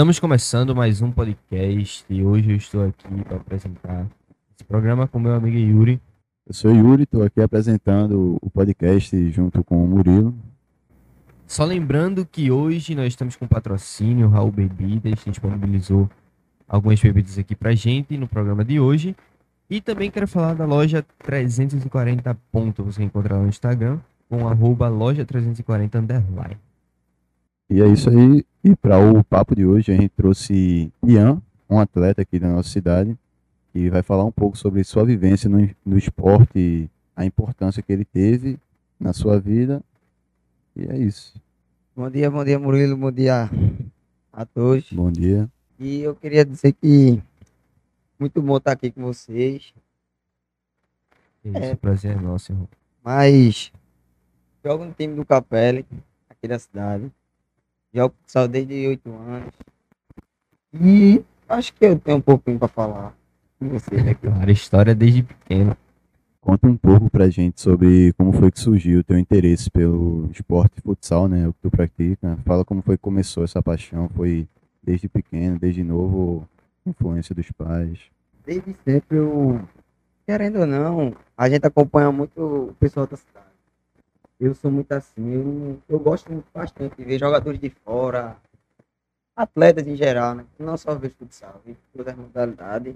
Estamos começando mais um podcast e hoje eu estou aqui para apresentar esse programa com meu amigo Yuri. Eu sou Yuri, estou aqui apresentando o podcast junto com o Murilo. Só lembrando que hoje nós estamos com patrocínio, Raul Bebidas disponibilizou algumas bebidas aqui pra gente no programa de hoje. E também quero falar da loja 340 ponto, você encontra lá no Instagram com arroba loja 340 underline. E é isso aí. E para o papo de hoje, a gente trouxe Ian, um atleta aqui da nossa cidade, que vai falar um pouco sobre sua vivência no, no esporte, a importância que ele teve na sua vida. E é isso. Bom dia, bom dia, Murilo. Bom dia a todos. Bom dia. E eu queria dizer que muito bom estar aqui com vocês. Isso, É. prazer é nosso, irmão. Mas jogo no time do Capelli, aqui da cidade. Jogo futsal desde 8 anos. E acho que eu tenho um pouquinho para falar com vocês aqui. Claro, história desde pequeno. Conta um pouco pra gente sobre como foi que surgiu o teu interesse pelo esporte futsal, né? O que tu pratica. Fala como foi que começou essa paixão. Foi desde pequeno, desde novo, influência dos pais. Desde sempre eu, querendo ou não, a gente acompanha muito o pessoal da cidade. Eu sou muito assim, eu, eu gosto muito bastante de ver jogadores de fora, atletas em geral, né? Não só ver futsal, ver todas as modalidades.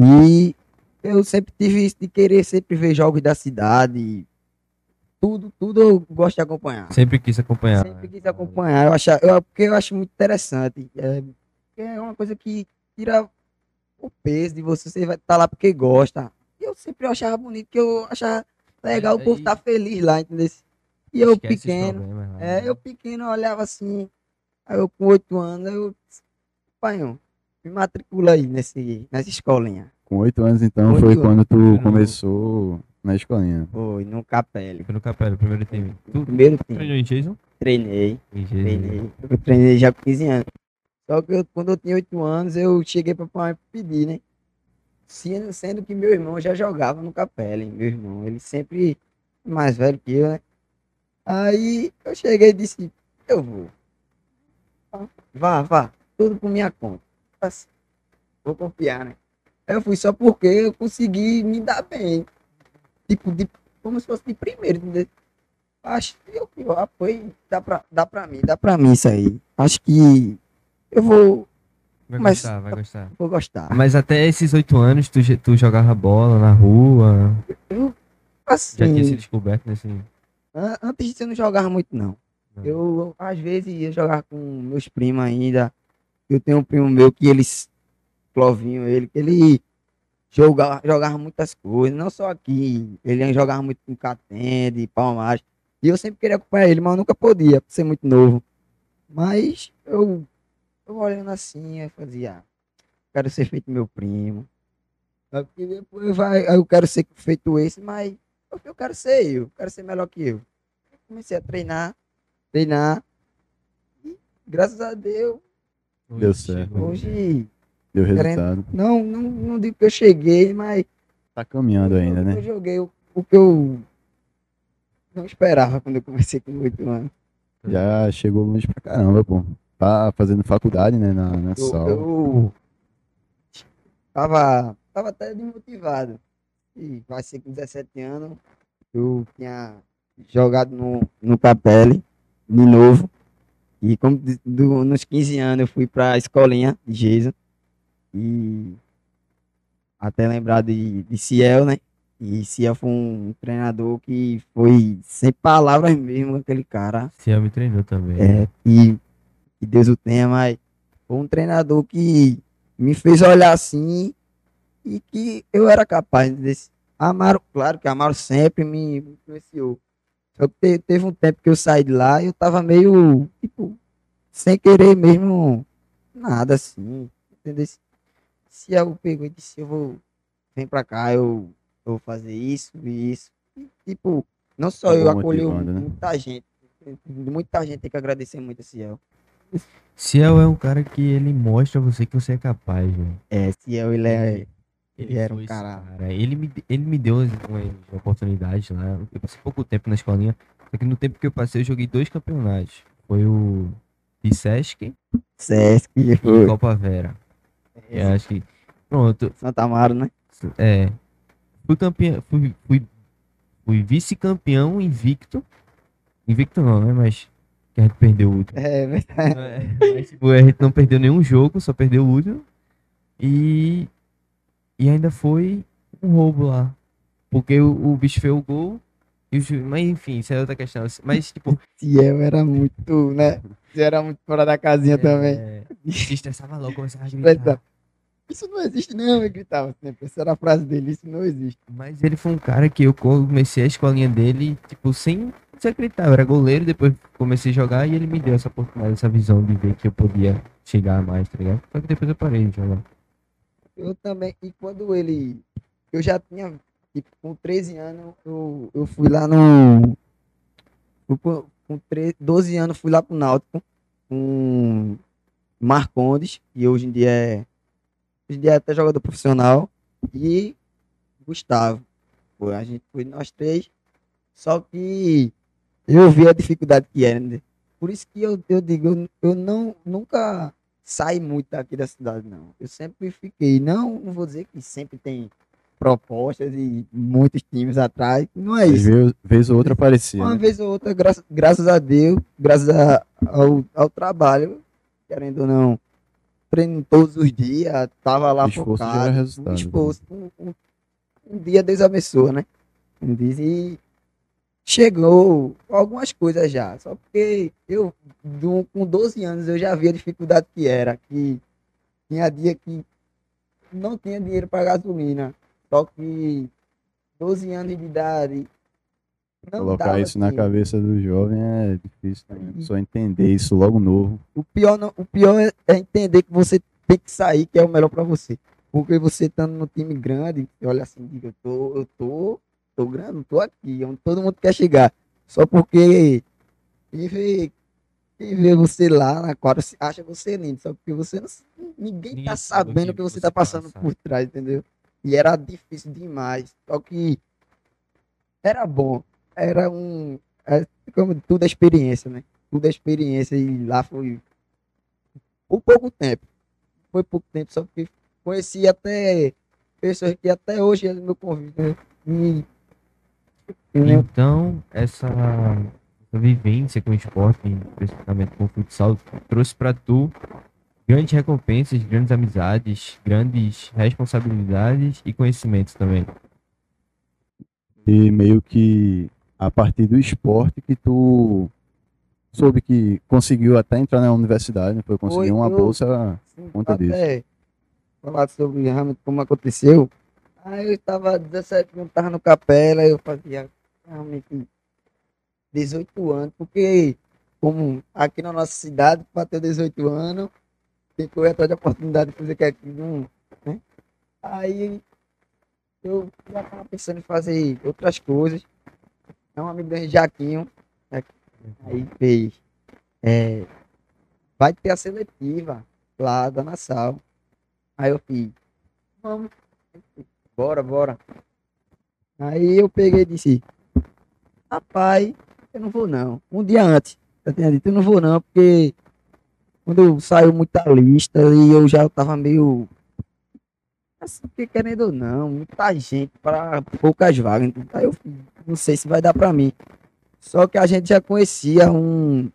E eu sempre tive isso de querer sempre ver jogos da cidade. Tudo, tudo eu gosto de acompanhar. Sempre quis acompanhar. Sempre quis acompanhar, eu acho, eu, porque eu acho muito interessante. É, é uma coisa que tira o peso de você, você vai estar lá porque gosta. E eu sempre achava bonito, que eu achava legal o Aí- povo estar feliz lá, entendeu? E eu pequeno, problemas é, né? eu pequeno eu olhava assim, aí eu com oito anos, eu pai, ó, me matricula aí nesse, nessa escolinha. Com oito anos, então, Oito foi anos. quando tu começou na escolinha. Foi no Capelli. Foi no Capela, primeiro time. Tu Primeiro treinou time, em Jason? treinei. Em Jason. Treinei. Eu treinei já com 15 anos. Só que eu- quando eu tinha 8 anos, eu cheguei para pai pedir, né? Sendo, que meu irmão já jogava no Capela, hein? meu irmão. Ele sempre mais velho que eu, né? Aí eu cheguei e disse, eu vou. Vá, vá. Tudo por minha conta. Assim, vou confiar, né? Eu fui só porque eu consegui me dar bem. Tipo, de, como se fosse de primeiro? Acho que eu, eu apoio, dá pra, dá pra mim, dá pra mim isso aí. Acho que eu vou, Vai Mas- gostar, vai gostar. vou gostar. Mas até esses oito anos, tu, tu jogava bola na rua, Assim, já tinha sido descoberto nesse... an- antes disso eu não jogava muito, não. Não. Eu, às vezes, ia jogar com meus primos ainda. Eu tenho um primo meu que eles, Clovinho, ele, que ele jogava, jogava muitas coisas, não só aqui. Ele jogava muito com Catende, Palmares. E eu sempre queria acompanhar ele, mas eu nunca podia, por ser muito novo. Mas eu, eu olhando assim, eu fazia, "Ah, quero ser feito meu primo. Depois vai, aí eu quero ser feito esse, mas porque eu quero ser eu, quero ser melhor que eu. Comecei a treinar, treinar. E graças a Deus, Deu Hoje certo. hoje, Deu Querendo- resultado. não, não, não digo que eu cheguei, mas Tá caminhando ainda, eu, né? eu joguei o, o que eu não esperava quando eu comecei com 8 anos. Já chegou longe pra caramba, pô. Tá fazendo faculdade, né, na, na Eu, Sol. eu tava, tava até desmotivado. E vai ser com 17 anos. Eu tinha jogado no, no Capelli de novo. E como do- nos 15 anos eu fui pra escolinha de Geisa. E até lembrar de, de Ciel, né? E Ciel foi um treinador que foi sem palavras mesmo aquele cara. Ciel me treinou também. É, e que Deus o tenha, mas foi um treinador que me fez olhar assim e que eu era capaz desse. Amaro, claro que Amaro sempre me influenciou. Só que te- teve um tempo que eu saí de lá e eu tava meio, tipo, sem querer mesmo nada assim, entendeu? Se eu pegou e disse, eu vou, vem pra cá, eu, eu vou fazer isso e isso. E, tipo, não só eu, Acabou acolheu né? muita gente. Muita gente tem que agradecer muito a Ciel. Ciel é um cara que ele mostra a você que você é capaz, velho. É, Ciel, ele é. Ele era um esse cara- Ele me, ele me deu umas oportunidades lá. Eu passei pouco tempo na escolinha. Só que no tempo que eu passei, eu joguei dois campeonatos. Foi o de Sesc Sesc, e foi. Copa Vera. Eu acho que. Pronto, Santa Amaro, né? é. Fui campeão. Fui, fui, fui vice-campeão invicto. Invicto não, né? Mas. Que a gente perdeu o último. É verdade. É, mas, tipo, a gente não perdeu nenhum jogo, só perdeu o último. E. E ainda foi um roubo lá. Porque o, o bicho fez o gol. E o. Mas enfim, isso é outra questão. Mas, tipo. Ciel era muito, né? Era muito fora da casinha também. é, se estressava logo, começava a gritar. Isso não existe, não, ele gritava sempre. Essa era a frase dele, isso não existe. Mas ele foi um cara que eu comecei a escolinha dele, tipo, sem Eu era goleiro, depois comecei a jogar e ele me deu essa oportunidade, essa visão de ver que eu podia chegar mais, tá ligado? Só que depois eu parei de jogar. Eu também, e quando ele. Eu já tinha, tipo, com 13 anos, eu, eu fui lá no. pro- com 13, 12 anos, fui lá pro Náutico com Marcondes, que hoje em dia é. Hoje em dia é até jogador profissional, e Gustavo. Foi, a gente foi nós três. Só que eu vi a dificuldade que era, né? Por isso que eu, eu digo, eu, eu não, nunca saí muito daqui da cidade, não. Eu sempre fiquei. Não, não vou dizer que sempre tem propostas e muitos times atrás. Não é isso. vezes, vez ou outra aparecia. Uma né? vez ou outra, graças, graças a Deus, graças a- ao, ao trabalho, querendo ou não, treino todos os dias, tava lá esforço focado. resultado, Um né? esforço. Um, um- um dia Deus abençoa, né? Diz, e chegou algumas coisas já. Só porque eu, do- com 12 anos, eu já vi a dificuldade que era. Que tinha dia que não tinha dinheiro para gasolina. Só que 12 anos de idade. Não Colocar isso na dinheiro. cabeça do jovem é difícil, né? Uhum. Só entender isso logo novo. O pior, não, o pior é, é entender que você tem que sair, que é o melhor pra você. Porque você estando no time grande, olha assim, diga, eu tô, eu tô, tô grande, tô aqui, onde todo mundo quer chegar. Só porque quem vê, quem vê você lá na quadra acha você lindo, só porque você não, ninguém, Ninguém tá sabendo o que você você tá passando passa. por trás, entendeu? E era difícil demais. Só que era bom. Era um. É, como tudo é experiência, né? Tudo é experiência. E lá foi. Por pouco tempo. Foi pouco tempo, só que conheci até pessoas que até hoje é meu convite. Né? Lembro- Então, essa, vivência com o esporte, especificamente com o futsal, trouxe pra tu grandes recompensas, grandes amizades, grandes responsabilidades e conhecimentos também. E meio que a partir do esporte que tu soube que conseguiu até entrar na universidade, né? foi conseguir Foi, uma eu- bolsa. Sim, Conta até falar sobre realmente como aconteceu. Aí eu estava 17 anos, tava no capela, eu fazia realmente 18 anos, porque como aqui na nossa cidade, para ter 18 anos, tem que atrás da oportunidade de fazer que aqui. Né? Aí eu já estava pensando em fazer outras coisas. É um amigo gente, Jaquinho, né? aí fez. é, vai ter a seletiva lá da Nassau. Aí eu fiz, vamos, bora, bora. Aí eu peguei e disse, rapaz, eu não vou não. Um dia antes, eu tinha dito, eu não vou não, porque quando saiu muita lista e eu já tava meio. Assim, porque querendo ou não, muita gente para poucas vagas. Então, Aí eu não sei se vai dar para mim. Só que a gente já conhecia um,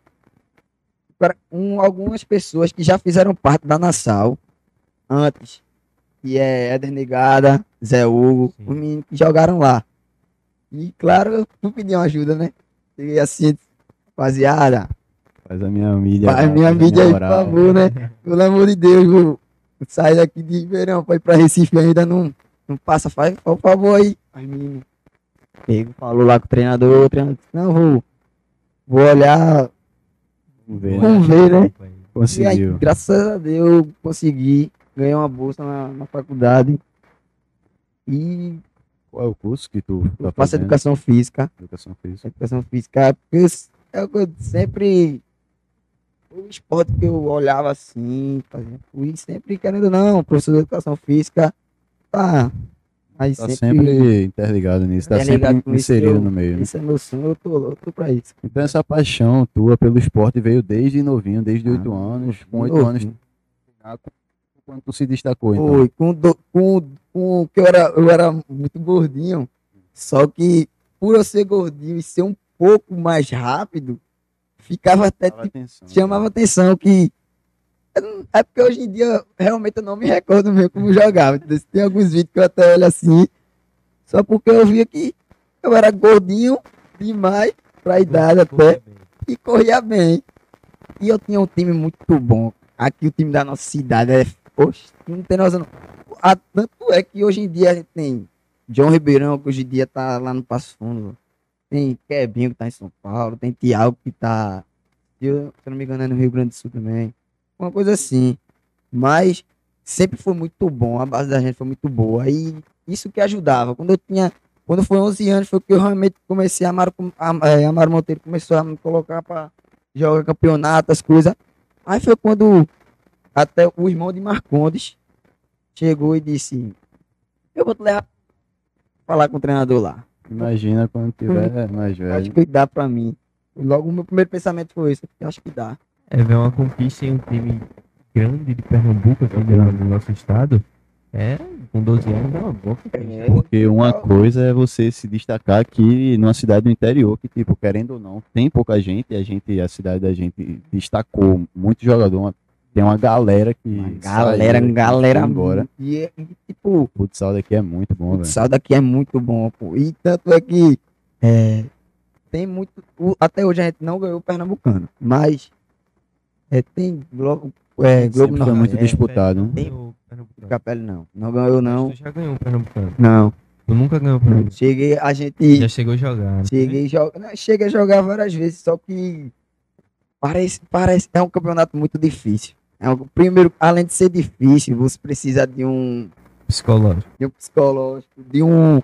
um, algumas pessoas que já fizeram parte da Nassau antes. Que é Éder Negada, Zé Hugo, Sim. os meninos que jogaram lá. E claro, eu fui pedir uma ajuda, né? E assim, rapaziada, Faz a minha mídia. faz lá, minha faz a mídia aí, por favor, né? Pelo amor de Deus, vou sair daqui de Ribeirão pra ir pra Recife ainda não, não passa, faz por favor aí. Aí, menino, pego, falou lá com o treinador, o treinador disse, não, vou, vou olhar, Vamos ver, né? Vamos ver, né? E aí, Conseguiu. graças a Deus, eu consegui, ganhei uma bolsa na, na faculdade e Qual é o curso que tu tá eu faço fazendo? educação física. Educação física. Educação física, porque eu- é eu sempre. O esporte que eu olhava assim, fazia, fui sempre querendo não, professor de educação física, tá. Mas Tá sempre, sempre interligado nisso, tá Interligado sempre inserido eu- no meio. né? Isso é meu sonho, eu tô louco pra isso. Então essa paixão tua pelo esporte veio desde novinho, desde Ah, oito anos. Com oito anos, quando tu se destacou, então. Foi, com, do, com, com que eu era, eu era muito gordinho. Só que por eu ser gordinho e ser um pouco mais rápido, ficava até Chamava tipo, atenção. chamava atenção que é porque hoje em dia realmente eu não me recordo mesmo como jogava. Tem alguns vídeos que eu até olho assim, só porque eu via que eu era gordinho demais pra idade até e corria bem. E eu tinha um time muito bom. Aqui o time da nossa cidade é. Oxe, não tem noção. Não. Ah, tanto é que hoje em dia a gente tem John Ribeirão, que hoje em dia tá lá no Passo Fundo. Tem Kebinho que tá em São Paulo. Tem Thiago que tá. Eu, se não me engano, é no Rio Grande do Sul também. Uma coisa assim. Mas sempre foi muito bom. A base da gente foi muito boa. E isso que ajudava. Quando eu tinha. Quando foi 11 anos, foi que eu realmente comecei a amar, a, é, Amaro Monteiro começou a me colocar pra jogar campeonato, as coisas. Aí foi quando até o irmão de Marcondes chegou e disse: Eu vou te levar pra falar com o treinador lá. Imagina quando tiver mais Acho velho. que dá pra mim. Logo o meu primeiro pensamento foi esse, eu acho que dá. É ver uma conquista em um time grande de Pernambuco, aqui do, do nosso estado. É, com 12 anos é uma boa conquista. É, Porque uma coisa é você se destacar aqui numa cidade do interior, que, tipo, querendo ou não, tem pouca gente, e a gente, a cidade da gente destacou muito jogador, uma- tem uma galera que. Uma galera, saiu, galera embora. E, é- e, tipo, O futsal daqui é muito bom, o velho. futsal daqui é muito bom, pô. E tanto é que é, tem muito. o- até hoje a gente não ganhou o Pernambucano, mas é, tem Globo, é, Globo Sempre foi muito Nordeste, disputado. né? Tem o Pernambucano. Capela não. Não ganhou, não. Tu já ganhou o Pernambucano. Não. Tu nunca ganhou o Pernambucano. Cheguei, a gente. Já chegou a jogar. né? Cheguei, joga, não, cheguei a jogar várias vezes, só que parece, parece é um campeonato muito difícil. É primeiro, além de ser difícil, você precisa de um, Psicológico. de um psicológico, de um,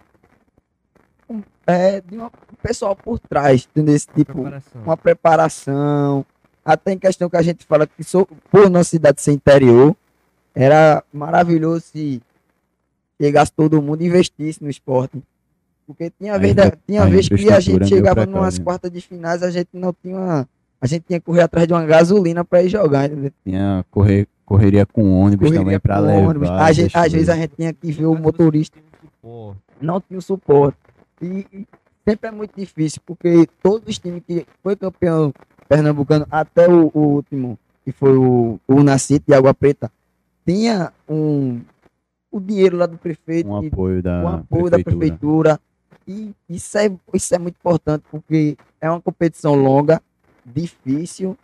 um- é, de um pessoal por trás, entendeu? Esse tipo, Preparação. uma preparação. Até em questão que a gente fala que sou, por nossa cidade ser interior, era maravilhoso se chegasse todo mundo e investisse no esporte. Porque tinha A vez, da- tinha a vez que a gente é chegava numas quartas de finais, a gente não tinha. A gente tinha que correr atrás de uma gasolina para ir jogar, entendeu? Tinha correr, correria com ônibus Correria também com levar. ônibus. Essas às vezes a gente tinha que ver o motorista um não tinha o suporte. E, sempre é muito difícil, porque todos os times que foi campeão pernambucano, até o, o último, que foi o, o Nascite de Água Preta, tinha um, o dinheiro lá do prefeito, um apoio da o apoio da prefeitura. prefeitura. E isso é, isso é muito importante, porque é uma competição longa, difícil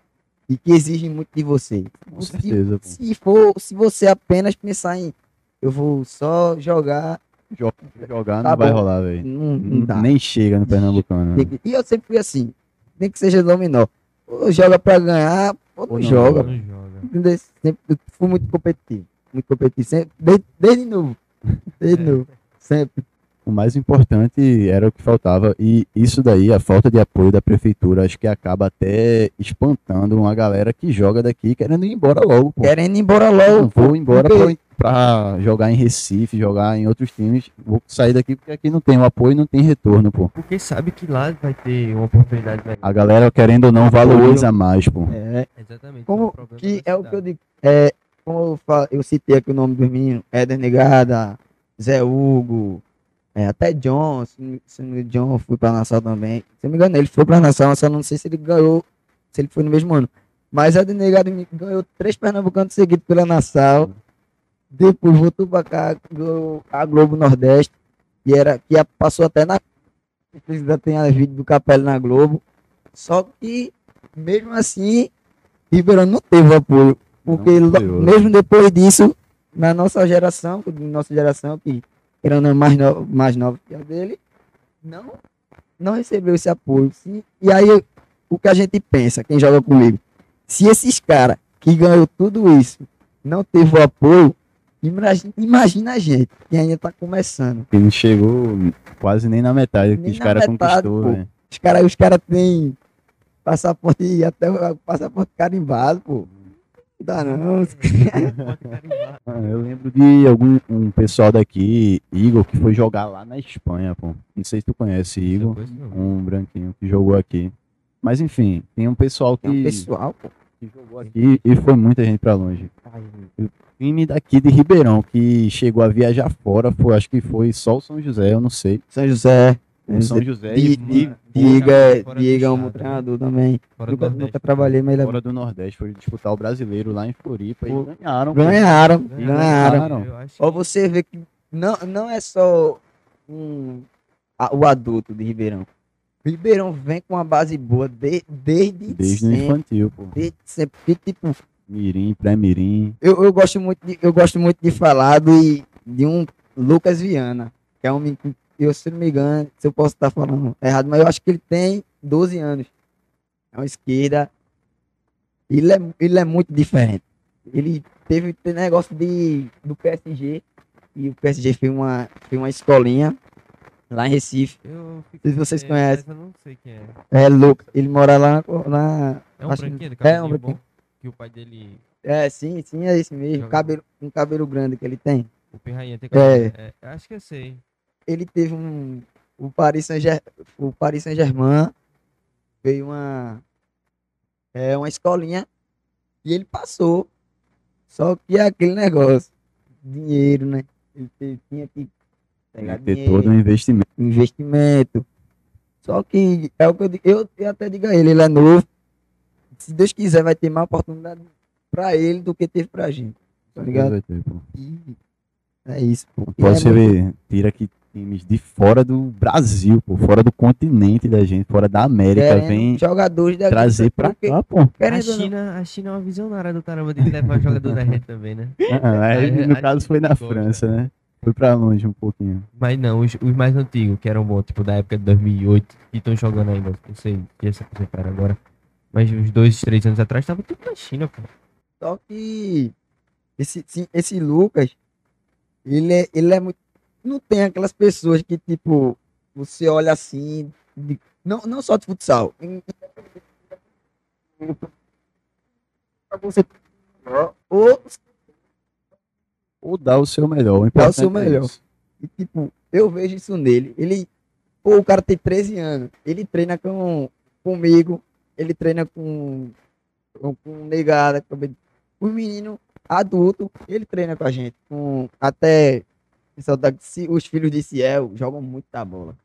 e que exige muito de você. Com Se- certeza, pô. se for, se você apenas pensar em eu vou só jogar, Jo- Jogar Tá não vai bom. rolar, velho. não, não dá. Nem chega no Pernambucano. Que- E eu sempre fui assim, nem que seja dominó. Ou joga pra ganhar, ou não, Ou não joga. Não joga. Sempre eu fui muito competitivo. Muito competitivo. Sempre, desde, desde novo. Desde É. novo. Sempre. O mais importante era o que faltava. E isso daí, a falta de apoio da prefeitura, acho que acaba até espantando uma galera que joga daqui querendo ir embora logo, pô. Querendo ir embora logo. vou embora porque- pra, pra jogar em Recife, jogar em outros times. Vou sair daqui porque aqui não tem o apoio e não tem retorno, pô. Porque sabe que lá vai ter uma oportunidade. A galera, querendo ou não, valoriza mais, pô. É, Exatamente. como problema que é o que eu digo. É, como eu, falo, eu citei aqui o nome dos meninos, Éder Negada, Zé Hugo, é, até John, se, se John foi pra Nassau também. Se não me engano, ele foi pra Nassau, mas só não sei se ele ganhou, se ele foi no mesmo ano. Mas me- ganhou três pernambucanos seguidos pela Nassau. Depois voltou pra cá, ganhou a Globo Nordeste, que, era, que passou até na. Ainda tem a vídeo do Capela na Globo. Só que, mesmo assim, Ribeirão não teve apoio. Porque apoiou, né? mesmo depois disso, na nossa geração, nossa geração, que era mais, no, mais nova que a dele, não, não recebeu esse apoio. Se- e aí, o que a gente pensa, quem joga comigo, se esses caras que ganhou tudo isso não teve o apoio, imagina, imagina a gente, que ainda tá começando. Que não chegou quase nem na metade do que Nem os caras conquistou, pô. velho. Os caras os cara têm passaporte, até o passaporte carimbado, pô. Dá não. Ah, eu lembro de algum um pessoal daqui, Igor, que foi jogar lá na Espanha, pô. Não sei se tu conhece Igor, um branquinho que jogou aqui. Mas enfim, tem um pessoal que, Tem um pessoal, pô. que jogou aqui e foi muita gente pra longe. O time daqui de Ribeirão que chegou a viajar fora, foi, acho que foi só o São José, eu não sei. São José. O São José e Diga, diga é um estado, né? treinador também. Fora do Nunca, Nordeste. nunca trabalhei, mas ele é fora do Nordeste foi disputar o brasileiro lá em Floripa Pô, e ganharam. Ganharam, Ganharam. ganharam. Ó, você vê que não, não é só um, a- o adulto de Ribeirão. Ribeirão vem com uma base boa de- desde, Desde o sempre. infantil, pô. Desde sempre. Tipo, Mirim, pré-mirim. eu, eu, gosto muito de, eu gosto muito de falar de, de um Lucas Viana, que é um menino eu, se não me engano, se eu posso estar falando errado, mas eu acho que ele tem 12 anos. É uma esquerda. Ele é, ele é muito diferente. Ele teve tem negócio de, do PSG, e o PSG fez uma, fez uma escolinha lá em Recife. Eu Se vocês é, conhecem. Eu não sei quem é. É louco. Ele mora lá na. É um Acho branquinho é, um branquinho. Que o pai dele, É, sim, sim, é esse mesmo. Joga- Cabelo, um cabelo grande que ele tem. o Pirrainha, tem É. cabelo. É, acho que eu sei. Ele teve um o Paris Saint-Germain, o Paris Saint-Germain veio uma é uma escolinha e ele passou. Só que é aquele negócio, dinheiro, né? Ele tinha que pegar Tem que ter dinheiro, todo um investimento. investimento. Só que é o que eu digo, eu, eu até digo a ele, ele é novo. Se Deus quiser, vai ter mais oportunidade pra ele do que teve pra gente. Tá ligado? Ter, pô. E é isso, pô. Pode é você muito- ver, tira aqui times de fora do Brasil, pô, fora do continente da gente, fora da América, querendo vem jogadores daqui, trazer pra porque- cá, pô. A China, a China é uma visionária do caramba de levar jogador da gente também, né? Ah, aí, É, no a caso gente foi na gosta. França, né? Foi pra longe um pouquinho. Mas não, os, os mais antigos, que eram bons, tipo da época de 2008, que estão jogando ainda, não sei se se aposentaram agora. Mas uns dois, três anos atrás, tava tudo na China, pô. Só que esse, esse Lucas, ele é, ele é muito. Não tem aquelas pessoas que, tipo, você olha assim. de- não, não só de futsal. você. Ou, Ou dá o seu melhor. O Dá o seu é melhor. e, tipo, eu vejo isso nele. Ele. Pô, o cara tem 13 anos. Ele treina com, comigo. Ele treina com. Com, com negada. Com, o menino adulto, ele treina com a gente. Com, até. Se- Os filhos de Ciel jogam muita bola.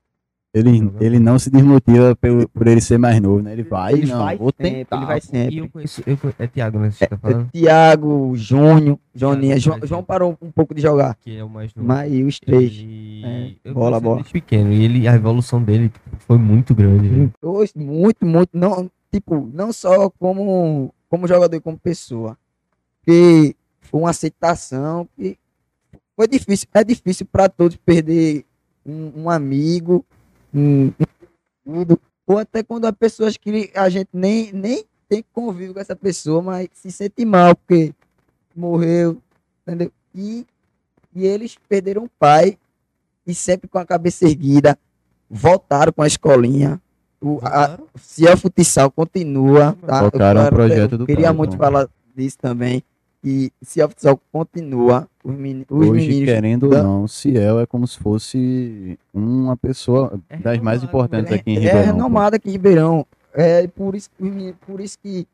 Ele, ele não se desmotiva pelo, por ele ser mais novo, né? Ele vai, Ele não, vai vou sempre, tentar. ele vai sempre. E eu conheço, eu conhe- é Thiago, né? Você tá É falando? Tiago, Júnior, Joninha. Thiago, João, João exemplo. parou um pouco de jogar. Que é o mais novo. Mas os três. Ele... É, eu bola, conheço bola. desde pequeno. E ele, a evolução dele tipo, foi muito grande. né? Hoje, muito, muito, não, tipo, não só como, como jogador, e como pessoa. Porque foi uma aceitação que foi difícil, é difícil para todos perder um, um amigo, um, um tudo, ou até quando há pessoas que a gente nem, nem tem convívio com essa pessoa, mas se sente mal porque morreu, entendeu? E, e eles perderam o pai e sempre com a cabeça erguida, voltaram com a escolinha. O, a, Voltaram? Ciel Futsal continua. Tá? Tocaram Eu o projeto do Queria pai, muito então. falar disso também. E Ciel Futsal continua. Os, meni- os Hoje, meninos. querendo ou não, Ciel é como se fosse uma pessoa É das mais importantes é, aqui em é Ribeirão. pô. renomado aqui em Ribeirão. É por isso, por isso que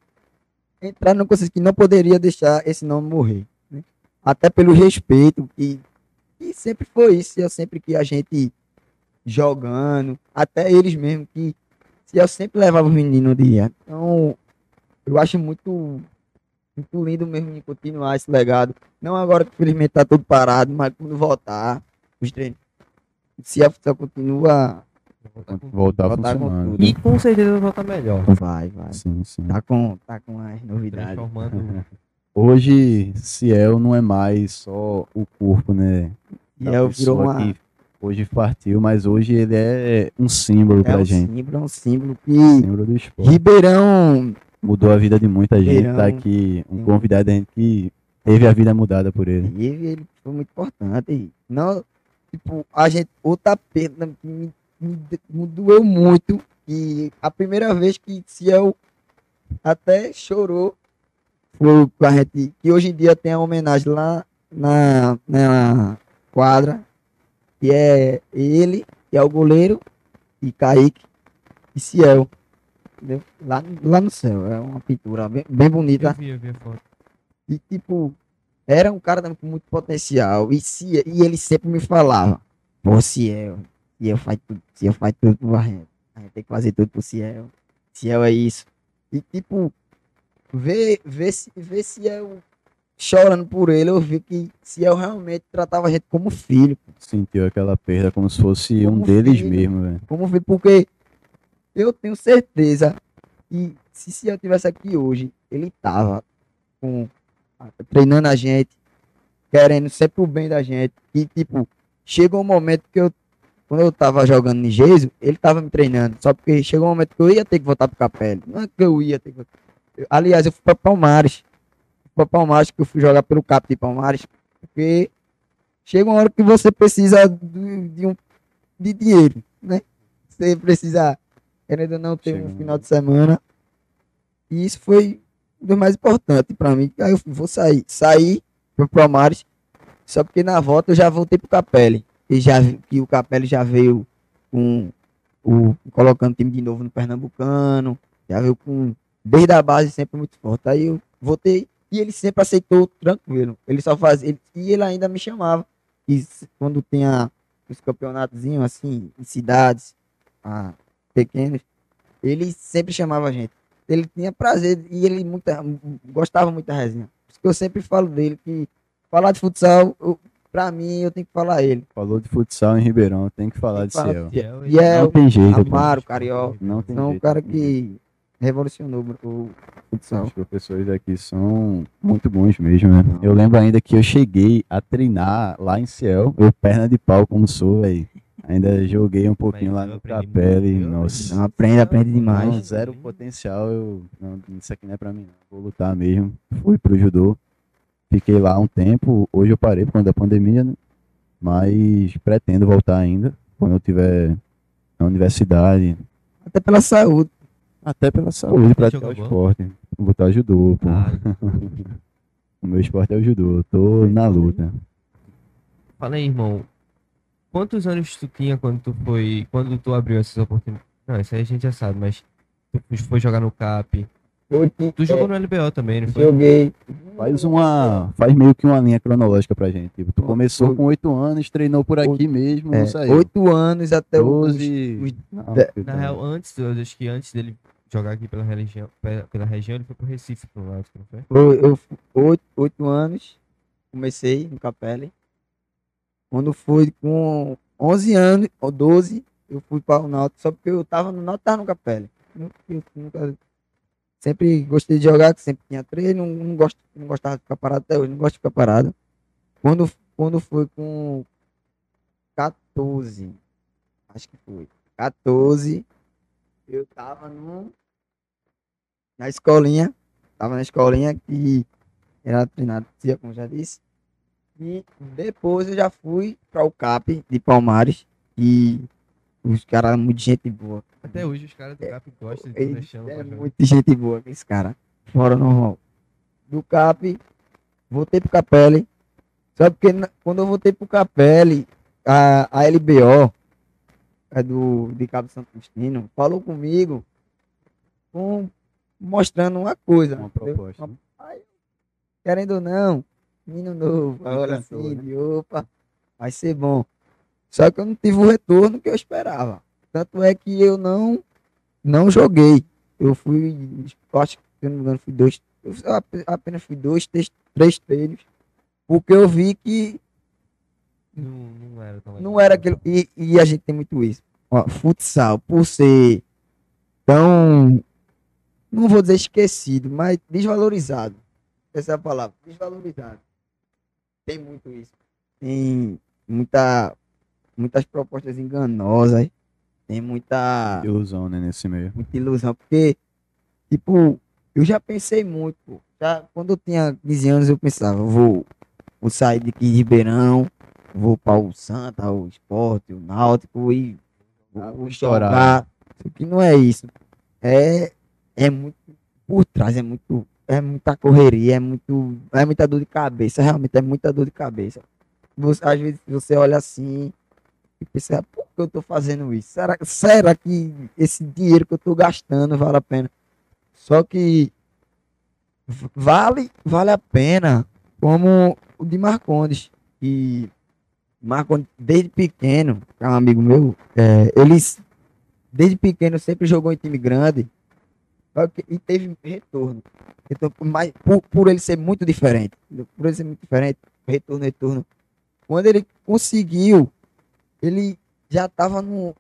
entrar no que não poderia deixar esse nome morrer. né? Até pelo respeito que, que sempre foi isso. Eu sempre que a gente jogando, até eles mesmo que se eu sempre levava os meninos de. Então, eu acho muito muito lindo mesmo de continuar esse legado. Não agora que infelizmente tá tudo parado, mas quando voltar, os treinos. Se a futsal continua, Voltar a Voltar com funcionando. tudo. E com certeza vai voltar melhor. vai, vai. Sim, sim. Tá com, tá com as novidades. Hoje, Ciel não é mais só o corpo, né? E da é, virou uma. que hoje partiu, mas hoje ele é um símbolo É pra um gente. símbolo, é um símbolo que Símbolo do esporte. Ribeirão Mudou a vida de muita gente. Tá aqui um convidado da gente que teve a vida mudada por ele. teve, ele foi muito importante. E Não, tipo, a gente, o tapete né, me, me, me doeu muito. E a primeira vez que Ciel até chorou foi que a gente, que hoje em dia tem a homenagem lá na, na quadra, que é ele, que é o goleiro, e Kaique e Ciel. Entendeu? Lá, lá no céu, é uma pintura bem, bem bonita. Eu vi, eu vi a foto. E tipo, era um cara com muito potencial. E, se, e ele sempre me falava, pô, Ciel, Ciel faz tudo, Ciel faz tudo pro gente. A gente tem que fazer tudo pro Ciel. Ciel é isso. E tipo, ver, ver, se- ver Ciel chorando por ele, eu vi que Ciel realmente tratava a gente como filho. Sentiu aquela perda como se fosse um Como deles filho. mesmo, velho. Como filho, porque eu tenho certeza que se Ciel tivesse aqui hoje, ele tava com, treinando a gente, querendo sempre o bem da gente. E, tipo, chegou um momento que eu, quando eu tava jogando em Gesso, ele tava me treinando. Só porque chegou um momento que eu ia ter que voltar pro Capelli. Não é que eu ia ter que. Eu- aliás, eu fui pra Palmares. Fui pra Palmares, que eu fui jogar pelo Cap de Palmares. Porque chega uma hora que você precisa de, de um, de dinheiro, né? Você precisa, querendo ou não, ter um final de semana. E isso foi dos mais importantes pra mim. Aí eu vou sair. Saí pro Palmares. Só porque na volta eu já voltei pro Capelli. E já que o Capelli já veio com o colocando time de novo no Pernambucano. Já veio com desde a base sempre muito forte. Aí eu voltei e ele sempre aceitou tranquilo. Ele só fazia ele- e ele ainda me chamava. E quando tinha os campeonatozinhos assim em cidades ah, pequenas, ele sempre chamava a gente. Ele tinha prazer e ele muita, gostava muito da resenha. Por isso que eu sempre falo dele que falar de futsal, eu, pra mim, eu tenho que falar ele. Falou de futsal em Ribeirão, tem que falar Tem de que falar Ciel. E é Não o tem jeito. Amaro, Carioca. Não tem Então, o jeito, cara não tem jeito. que revolucionou o futsal. Os professores aqui são muito bons mesmo, né? Eu lembro ainda que eu cheguei a treinar lá em Ciel, eu perna de pau como sou, velho. Ainda joguei um pouquinho Mas lá no Capelli, nossa. Não, aprende, aprende demais. Não, zero potencial, eu. Não, isso aqui não é pra mim, não. Vou lutar mesmo. Fui pro judô. Fiquei lá um tempo. Hoje eu parei por conta da pandemia, né? Mas pretendo voltar ainda. Quando eu tiver na universidade. Até pela saúde. Até pela saúde, praticar o esporte. Botar judô, pô. Ah, O meu esporte é o judô. Eu tô na luta. fala aí, irmão. Quantos anos tu tinha quando tu foi. Quando tu abriu essas oportunidades? Não, isso aí a gente já sabe, mas tu foi jogar no CAP. Eu te- Tu jogou no LBO também, não foi? joguei. Faz uma. Faz meio que uma linha cronológica pra gente. Tipo, tu começou com oito anos, treinou por aqui mesmo, É, não saiu. oito anos até os 12. os- Não, de- porque Na real, antes, eu acho que antes dele jogar aqui pela região, pe- pela região ele foi pro Recife, pro Náutico, não foi? Eu fu- oito, oito anos, comecei no Capelli. Quando fui com 11 anos, ou 12, eu fui para o Náutico, só porque eu tava no Náutico, tava no eu nunca, sempre gostei de jogar, sempre tinha treino, não, não, gosto, não gostava de ficar parado até hoje, não gosto de ficar parado. Quando, quando foi com 14, acho que foi, 14, eu tava no, na escolinha, tava na escolinha que era treinado, como já disse. E depois eu já fui para o CAP de Palmares e os caras, muito gente boa. Até hoje os caras do CAP gostam de Ele tu deixando é muita gente boa, esse cara. Fora normal. Do CAP, voltei pro Capelli. Só porque quando eu voltei pro Capelli, a, a LBO, a do, de Cabo Santo Agostinho, falou comigo com, mostrando uma coisa. Uma proposta. Uma- né? Aí, querendo ou não, menino novo, encantou, assim, né? opa, vai ser bom. Só que eu não tive o retorno que eu esperava. Tanto é que eu não não joguei. Eu fui, eu acho que eu não me engano, fui dois, eu ap- apenas fui dois, três, três treinos, porque eu vi que Não, não era tão não era aquilo. E, e a gente tem muito isso. Ó, futsal, por ser tão, não vou dizer esquecido, mas desvalorizado. Essa é a palavra, desvalorizado. Tem muito isso. Tem muita, muitas propostas enganosas. Tem muita, Ilusão, né, nesse meio. muita ilusão. Porque, tipo, eu já pensei muito. pô. Já, quando eu tinha 15 anos, eu pensava, eu vou, vou sair daqui de Ribeirão, vou para o Santa, o Esporte, o Náutico e Ah, vou vou estourar. jogar. Só que não é isso. É, é muito por trás, é muito é muita correria, é muito, é muita dor de cabeça, realmente é muita dor de cabeça. Você, às vezes você olha assim e pensa, por que eu tô fazendo isso? Será, será que esse dinheiro que eu tô gastando vale a pena? Só que vale, vale a pena, como o de Marcondes. E Marcondes, desde pequeno, que é um amigo meu, é, eles desde pequeno sempre jogou em time grande e teve retorno. Por, mais, por, por ele ser muito diferente, por ele ser muito diferente, retorno, retorno. Quando ele conseguiu, ele já estava num,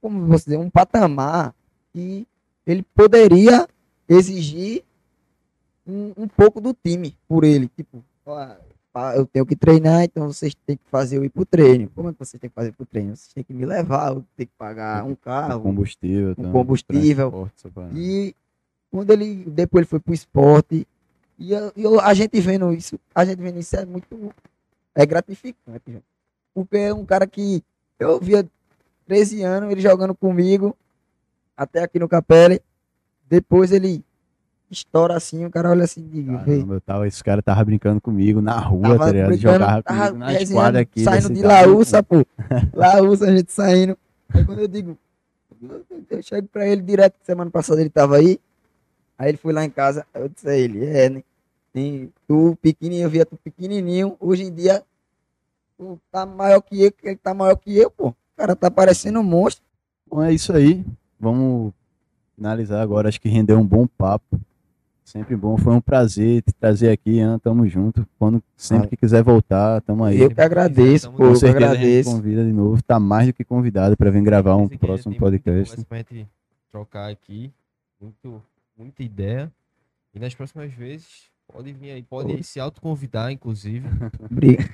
como você dizer, um patamar que ele poderia exigir um, um pouco do time por ele. Tipo, ó, eu tenho que treinar, então vocês têm que fazer eu ir pro treino. Como é que vocês têm que fazer pro treino? Vocês têm que me levar, eu tenho que pagar um carro. combustível. um tá? combustível. Parada. E quando ele depois ele foi pro esporte, e, eu- e eu- a gente vendo isso, a gente vendo isso é muito é gratificante, gente. porque é um cara que eu via 13 anos ele jogando comigo até aqui no Capelli, depois ele estoura assim, o cara olha assim, "Vê, Caramba, tava, esse cara tava brincando comigo na rua, Tava tá ligado? Jogava tava comigo nas resenhando, quadras aqui. Saindo de Laúça, pô. Laúça, a gente saindo. Aí quando eu digo, eu, eu chego pra ele direto, semana passada ele tava aí. Aí ele foi lá em casa, eu disse a ele, é, né? Tem, tu pequenininho, eu via tu pequenininho, hoje em dia tu tá maior que eu, que ele tá maior que eu, pô. O cara tá parecendo um monstro. Bom, é isso aí. Vamos finalizar agora. Acho que rendeu um bom papo. Sempre bom. Foi um prazer te trazer aqui, Ian. Tamo junto. Quando sempre Ah. que quiser voltar, tamo aí. Eu que agradeço, pô, Com eu certeza a gente agradeço. convida de novo. Tá mais do que convidado para vir gravar um próximo podcast. pra gente trocar aqui. Muito, muita ideia. E nas próximas vezes, pode vir aí, pode se autoconvidar, inclusive. Briga.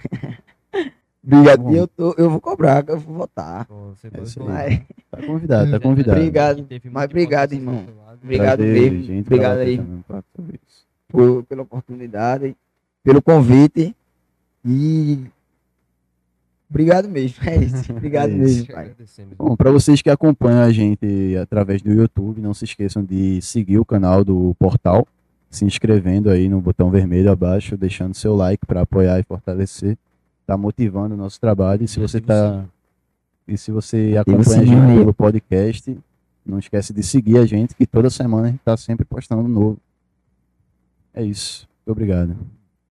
Obrigado. Eu, tô, eu vou cobrar, eu vou votar. Pô, Você É pode. Mas, Tá convidado, tá convidado. Obrigado. Mas obrigado, irmão. Obrigado Prazer, mesmo. gente, Obrigado aí. por, pela oportunidade, pelo convite e obrigado mesmo. É isso. Obrigado É isso. mesmo, pai. agradecemos. Bom, para vocês que acompanham a gente através do YouTube, não se esqueçam de seguir o canal do portal, se inscrevendo aí no botão vermelho abaixo, deixando seu like para apoiar e fortalecer, tá motivando o nosso trabalho. E se você tá e se você acompanha a gente pelo podcast, não esquece de seguir a gente, que toda semana a gente tá sempre postando novo. É isso. Muito obrigado.